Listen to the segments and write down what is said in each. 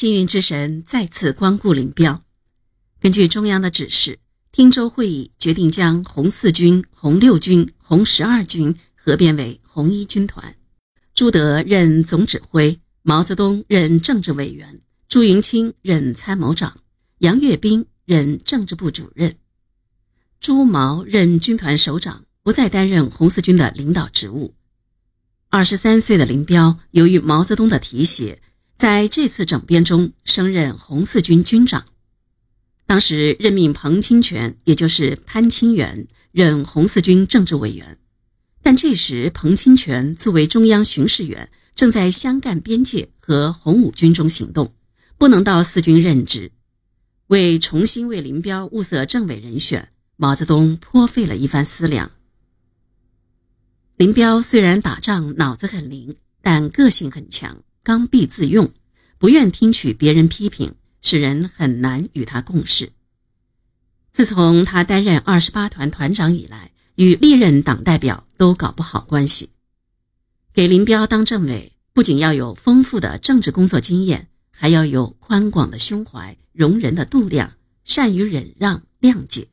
幸运之神再次光顾林彪。根据中央的指示，汀州会议决定将红四军、红六军、红十二军合编为红一军团，朱德任总指挥，毛泽东任政治委员，朱云清任参谋长，杨岳斌任政治部主任，朱毛任军团首长，不再担任红四军的领导职务。二十三岁的林彪，由于毛泽东的提携，在这次整编中升任红四军军长。当时任命彭清泉，也就是潘清源，任红四军政治委员。但这时彭清泉作为中央巡视员，正在湘赣边界和红五军中行动，不能到四军任职。为重新为林彪物色政委人选，毛泽东颇费了一番思量。林彪虽然打仗脑子很灵，但个性很强，刚愎自用，不愿听取别人批评，使人很难与他共事。自从他担任二十八团团长以来，与历任党代表都搞不好关系。给林彪当政委，不仅要有丰富的政治工作经验，还要有宽广的胸怀、容人的度量，善于忍让、谅解。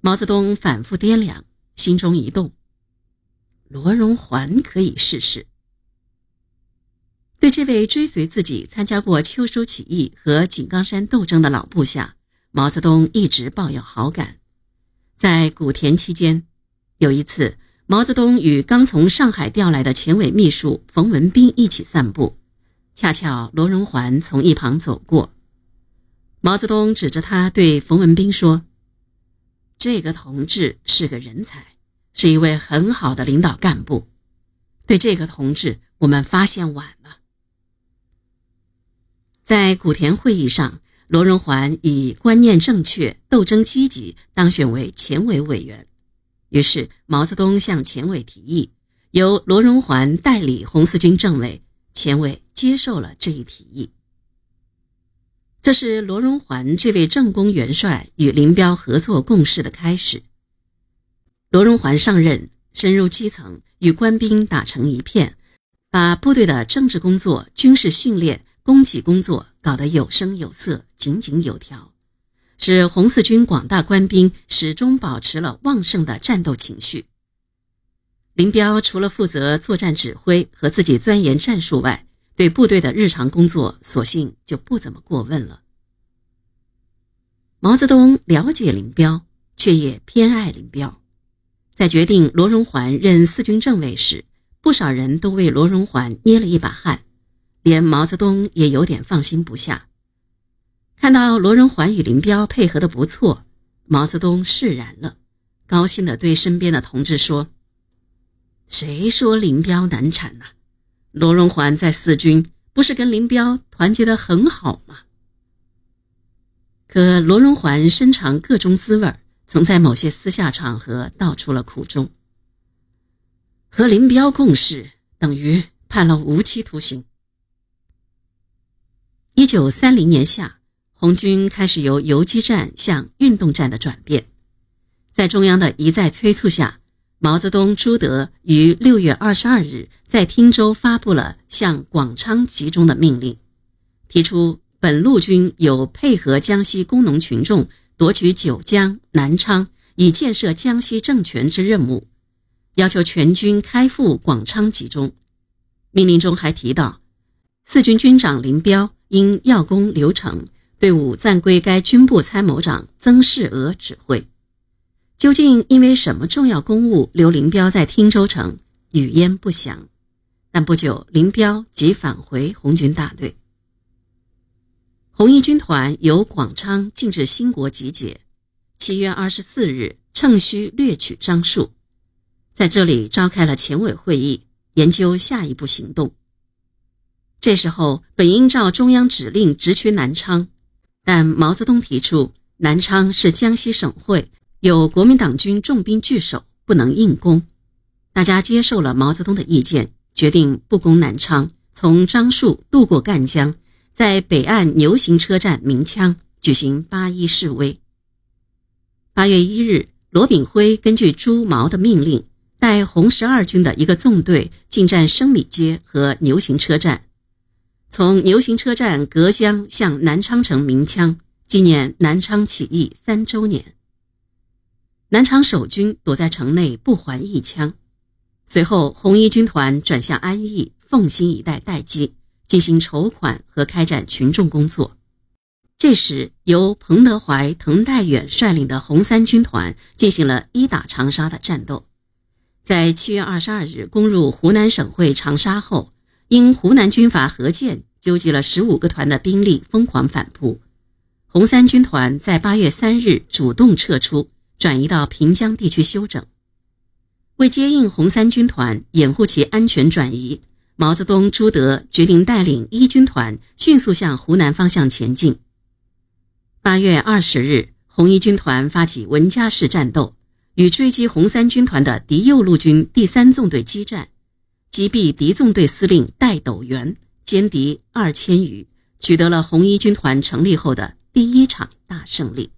毛泽东反复掂量，心中一动。罗荣桓可以试试。对这位追随自己参加过秋收起义和井冈山斗争的老部下，毛泽东一直抱有好感。在古田期间，有一次，毛泽东与刚从上海调来的前委秘书冯文彬一起散步，恰巧罗荣桓从一旁走过，毛泽东指着他对冯文彬说：“这个同志是个人才。”是一位很好的领导干部，对这个同志，我们发现晚了。在古田会议上，罗荣桓以观念正确、斗争积极当选为前委委员。于是，毛泽东向前委提议，由罗荣桓代理红四军政委。前委接受了这一提议。这是罗荣桓这位政工元帅与林彪合作共事的开始。罗荣桓上任，深入基层，与官兵打成一片，把部队的政治工作、军事训练、供给工作搞得有声有色、井井有条，使红四军广大官兵始终保持了旺盛的战斗情绪。林彪除了负责作战指挥和自己钻研战术外，对部队的日常工作索性就不怎么过问了。毛泽东了解林彪，却也偏爱林彪。在决定罗荣桓任四军政委时，不少人都为罗荣桓捏了一把汗，连毛泽东也有点放心不下。看到罗荣桓与林彪配合的不错，毛泽东释然了，高兴地对身边的同志说：“谁说林彪难产呢？罗荣桓在四军不是跟林彪团结得很好吗？”可罗荣桓深尝各种滋味。曾在某些私下场合道出了苦衷。和林彪共事等于判了无期徒刑。一九三零年夏，红军开始由游击战向运动战的转变，在中央的一再催促下，毛泽东、朱德于六月二十二日在汀州发布了向广昌集中的命令，提出本路军有配合江西工农群众。夺取九江、南昌，以建设江西政权之任务，要求全军开赴广昌集中。命令中还提到，四军军长林彪因要攻刘城，队伍暂归该军部参谋长曾世娥指挥。究竟因为什么重要公务留林彪在汀州城，语焉不详。但不久，林彪即返回红军大队。红一军团由广昌进至兴国集结，七月二十四日趁虚掠取樟树，在这里召开了前委会议，研究下一步行动。这时候本应照中央指令直取南昌，但毛泽东提出南昌是江西省会，有国民党军重兵据守，不能硬攻。大家接受了毛泽东的意见，决定不攻南昌，从樟树渡过赣江。在北岸牛行车站鸣枪举行八一示威。八月一日，罗炳辉根据朱毛的命令，带红十二军的一个纵队进占生米街和牛行车站。从牛行车站隔江向南昌城鸣枪，纪念南昌起义三周年。南昌守军躲在城内不还一枪。随后，红一军团转向安义、奉新一带待机，进行筹款和开展群众工作。这时，由彭德怀、滕代远率领的红三军团进行了一打长沙的战斗。在七月二十二日攻入湖南省会长沙后，因湖南军阀何键纠集了十五个团的兵力疯狂反扑，红三军团在八月三日主动撤出，转移到平江地区休整。为接应红三军团，掩护其安全转移，毛泽东、朱德决定带领一军团迅速向湖南方向前进。八月二十日，红一军团发起文家式战斗。与追击红三军团的敌右路军第三纵队激战，击毙敌纵队司令戴斗元，歼敌二千余，取得了红一军团成立后的第一场大胜利。